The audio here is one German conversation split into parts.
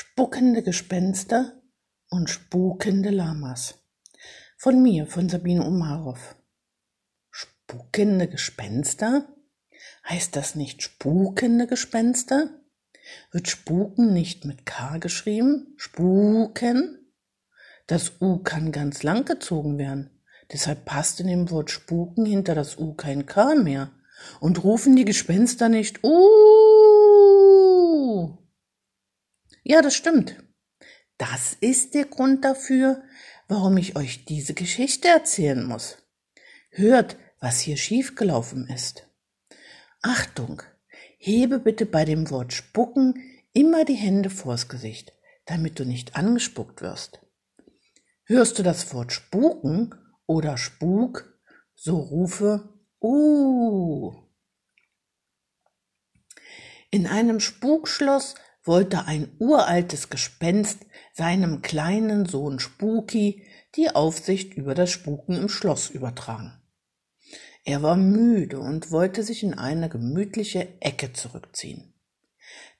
Spuckende Gespenster und spukende Lamas. Von mir, von Sabine Umarow. Spukende Gespenster? Heißt das nicht spukende Gespenster? Wird spuken nicht mit K geschrieben? Spuken? Das U kann ganz lang gezogen werden. Deshalb passt in dem Wort spuken hinter das U kein K mehr. Und rufen die Gespenster nicht Uh. Ja, das stimmt. Das ist der Grund dafür, warum ich euch diese Geschichte erzählen muss. Hört, was hier schiefgelaufen ist. Achtung, hebe bitte bei dem Wort spucken immer die Hände vors Gesicht, damit du nicht angespuckt wirst. Hörst du das Wort spuken oder Spuk, so rufe Uh. In einem Spukschloss wollte ein uraltes Gespenst seinem kleinen Sohn Spuki die Aufsicht über das Spuken im Schloss übertragen. Er war müde und wollte sich in eine gemütliche Ecke zurückziehen.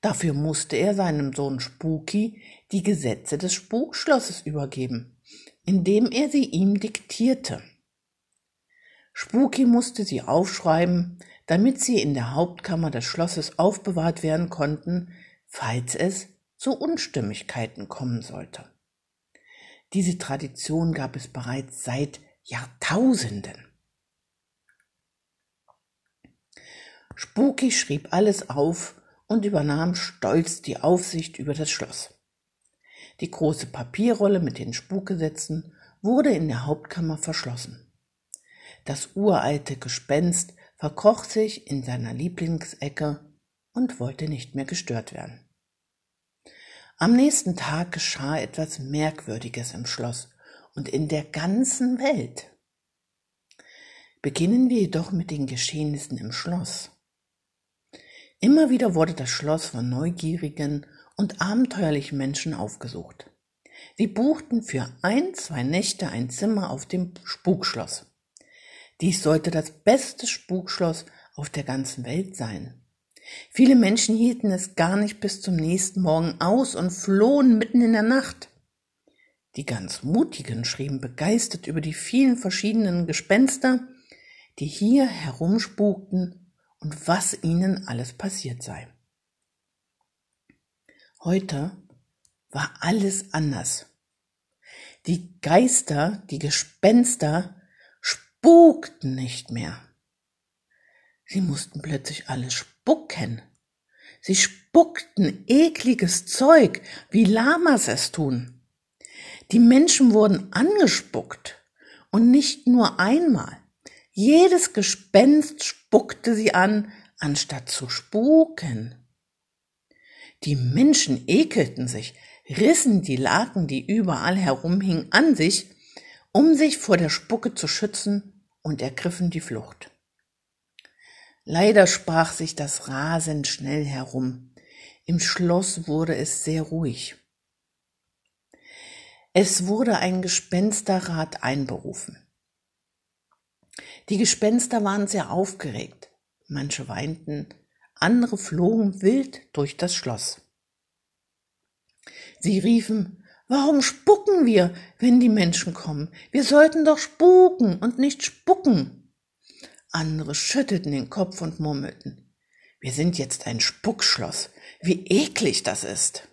Dafür musste er seinem Sohn Spuki die Gesetze des Spukschlosses übergeben, indem er sie ihm diktierte. Spuki musste sie aufschreiben, damit sie in der Hauptkammer des Schlosses aufbewahrt werden konnten, falls es zu Unstimmigkeiten kommen sollte. Diese Tradition gab es bereits seit Jahrtausenden. Spuki schrieb alles auf und übernahm stolz die Aufsicht über das Schloss. Die große Papierrolle mit den Spukgesetzen wurde in der Hauptkammer verschlossen. Das uralte Gespenst verkroch sich in seiner Lieblingsecke und wollte nicht mehr gestört werden. Am nächsten Tag geschah etwas Merkwürdiges im Schloss und in der ganzen Welt. Beginnen wir jedoch mit den Geschehnissen im Schloss. Immer wieder wurde das Schloss von neugierigen und abenteuerlichen Menschen aufgesucht. Sie buchten für ein, zwei Nächte ein Zimmer auf dem Spukschloss. Dies sollte das beste Spukschloss auf der ganzen Welt sein. Viele Menschen hielten es gar nicht bis zum nächsten Morgen aus und flohen mitten in der Nacht. Die ganz Mutigen schrieben begeistert über die vielen verschiedenen Gespenster, die hier herumspukten und was ihnen alles passiert sei. Heute war alles anders. Die Geister, die Gespenster spukten nicht mehr. Sie mussten plötzlich alle spucken. Sie spuckten ekliges Zeug, wie Lamas es tun. Die Menschen wurden angespuckt und nicht nur einmal. Jedes Gespenst spuckte sie an, anstatt zu spuken. Die Menschen ekelten sich, rissen die Laken, die überall herumhingen, an sich, um sich vor der Spucke zu schützen und ergriffen die Flucht. Leider sprach sich das rasend schnell herum. Im Schloss wurde es sehr ruhig. Es wurde ein Gespensterrat einberufen. Die Gespenster waren sehr aufgeregt. Manche weinten, andere flogen wild durch das Schloss. Sie riefen, warum spucken wir, wenn die Menschen kommen? Wir sollten doch spuken und nicht spucken. Andere schüttelten den Kopf und murmelten. Wir sind jetzt ein Spuckschloss. Wie eklig das ist.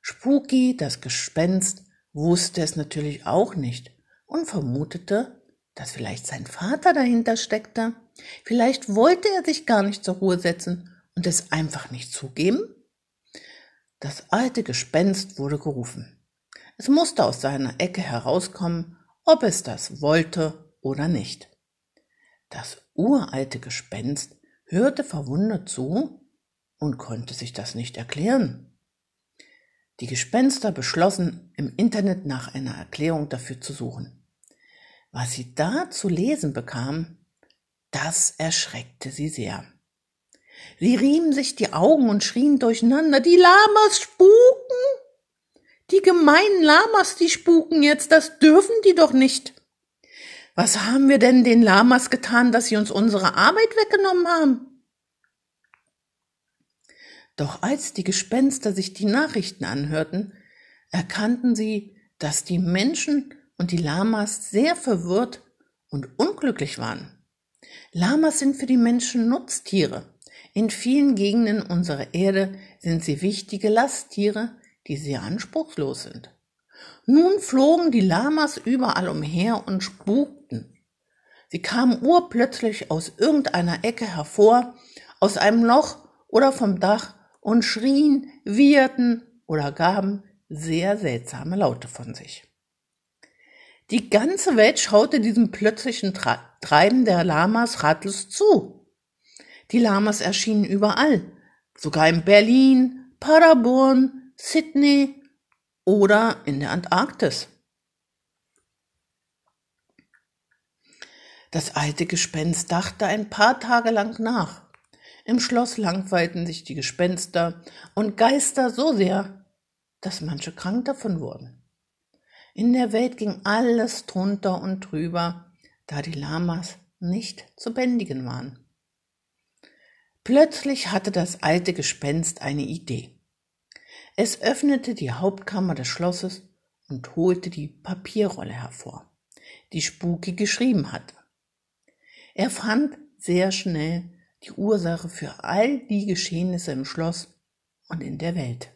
Spooky, das Gespenst, wusste es natürlich auch nicht und vermutete, dass vielleicht sein Vater dahinter steckte. Vielleicht wollte er sich gar nicht zur Ruhe setzen und es einfach nicht zugeben. Das alte Gespenst wurde gerufen. Es musste aus seiner Ecke herauskommen, ob es das wollte oder nicht. Das uralte Gespenst hörte verwundert zu und konnte sich das nicht erklären. Die Gespenster beschlossen, im Internet nach einer Erklärung dafür zu suchen. Was sie da zu lesen bekamen, das erschreckte sie sehr. Sie riemen sich die Augen und schrien durcheinander, die Lamas spuken! Die gemeinen Lamas, die spuken jetzt, das dürfen die doch nicht. Was haben wir denn den Lamas getan, dass sie uns unsere Arbeit weggenommen haben? Doch als die Gespenster sich die Nachrichten anhörten, erkannten sie, dass die Menschen und die Lamas sehr verwirrt und unglücklich waren. Lamas sind für die Menschen Nutztiere. In vielen Gegenden unserer Erde sind sie wichtige Lasttiere, die sehr anspruchslos sind. Nun flogen die Lamas überall umher und spukten. Sie kamen urplötzlich aus irgendeiner Ecke hervor, aus einem Loch oder vom Dach und schrien, wieherten oder gaben sehr seltsame Laute von sich. Die ganze Welt schaute diesem plötzlichen Treiben der Lamas ratlos zu. Die Lamas erschienen überall, sogar in Berlin, Paderborn, Sydney oder in der Antarktis. Das alte Gespenst dachte ein paar Tage lang nach. Im Schloss langweilten sich die Gespenster und Geister so sehr, dass manche krank davon wurden. In der Welt ging alles drunter und drüber, da die Lamas nicht zu bändigen waren. Plötzlich hatte das alte Gespenst eine Idee. Es öffnete die Hauptkammer des Schlosses und holte die Papierrolle hervor, die Spuki geschrieben hatte. Er fand sehr schnell die Ursache für all die Geschehnisse im Schloss und in der Welt.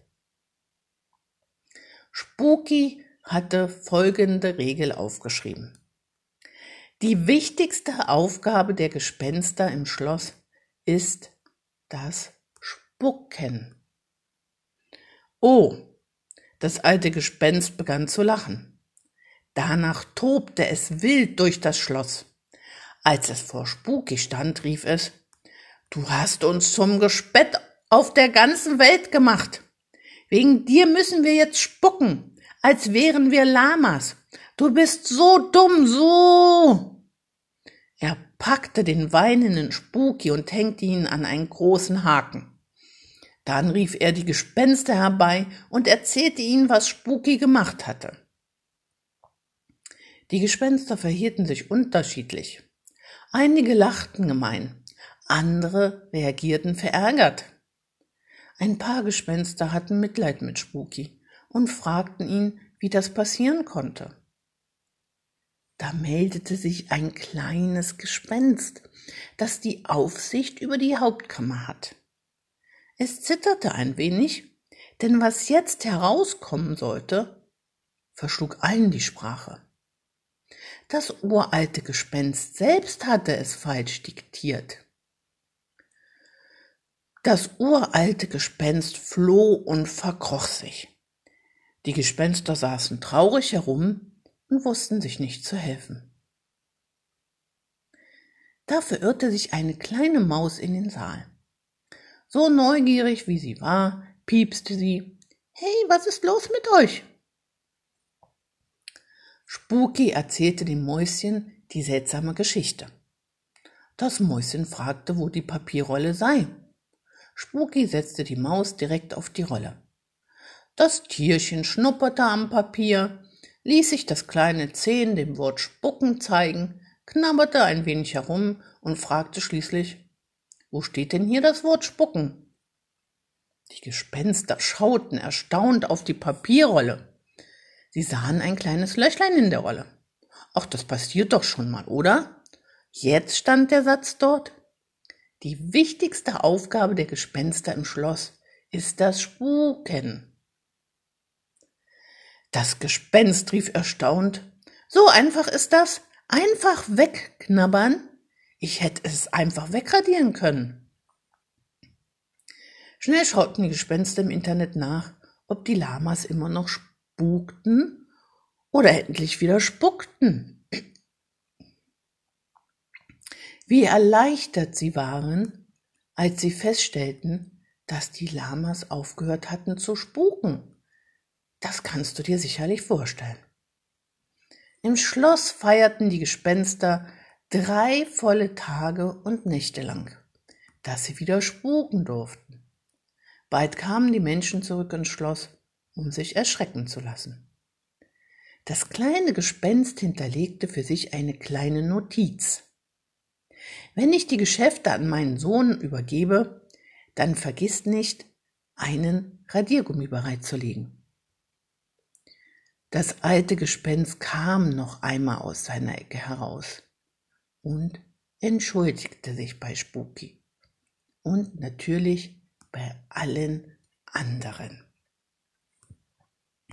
Spooky hatte folgende Regel aufgeschrieben. Die wichtigste Aufgabe der Gespenster im Schloss ist das Spucken. Oh, das alte Gespenst begann zu lachen. Danach tobte es wild durch das Schloss. Als es vor Spooky stand, rief es Du hast uns zum Gespött auf der ganzen Welt gemacht. Wegen dir müssen wir jetzt spucken, als wären wir Lamas. Du bist so dumm, so. Er packte den weinenden Spuki und hängte ihn an einen großen Haken. Dann rief er die Gespenster herbei und erzählte ihnen, was Spuki gemacht hatte. Die Gespenster verhielten sich unterschiedlich. Einige lachten gemein, andere reagierten verärgert. Ein paar Gespenster hatten Mitleid mit Spooky und fragten ihn, wie das passieren konnte. Da meldete sich ein kleines Gespenst, das die Aufsicht über die Hauptkammer hat. Es zitterte ein wenig, denn was jetzt herauskommen sollte, verschlug allen die Sprache. Das uralte Gespenst selbst hatte es falsch diktiert. Das uralte Gespenst floh und verkroch sich. Die Gespenster saßen traurig herum und wussten sich nicht zu helfen. Da verirrte sich eine kleine Maus in den Saal. So neugierig wie sie war, piepste sie. Hey, was ist los mit euch? Spooky erzählte dem Mäuschen die seltsame Geschichte. Das Mäuschen fragte, wo die Papierrolle sei. Spooky setzte die Maus direkt auf die Rolle. Das Tierchen schnupperte am Papier, ließ sich das kleine Zehen dem Wort Spucken zeigen, knabberte ein wenig herum und fragte schließlich, wo steht denn hier das Wort spucken? Die Gespenster schauten erstaunt auf die Papierrolle. Sie sahen ein kleines Löchlein in der Rolle. Ach, das passiert doch schon mal, oder? Jetzt stand der Satz dort. Die wichtigste Aufgabe der Gespenster im Schloss ist das Spuken. Das Gespenst rief erstaunt. So einfach ist das. Einfach wegknabbern. Ich hätte es einfach wegradieren können. Schnell schauten die Gespenster im Internet nach, ob die Lamas immer noch spukten oder endlich wieder spuckten. Wie erleichtert sie waren, als sie feststellten, dass die Lamas aufgehört hatten zu spuken. Das kannst du dir sicherlich vorstellen. Im Schloss feierten die Gespenster drei volle Tage und Nächte lang, dass sie wieder spuken durften. Bald kamen die Menschen zurück ins Schloss, um sich erschrecken zu lassen. Das kleine Gespenst hinterlegte für sich eine kleine Notiz. Wenn ich die Geschäfte an meinen Sohn übergebe, dann vergiss nicht, einen Radiergummi bereitzulegen. Das alte Gespenst kam noch einmal aus seiner Ecke heraus und entschuldigte sich bei Spooky und natürlich bei allen anderen.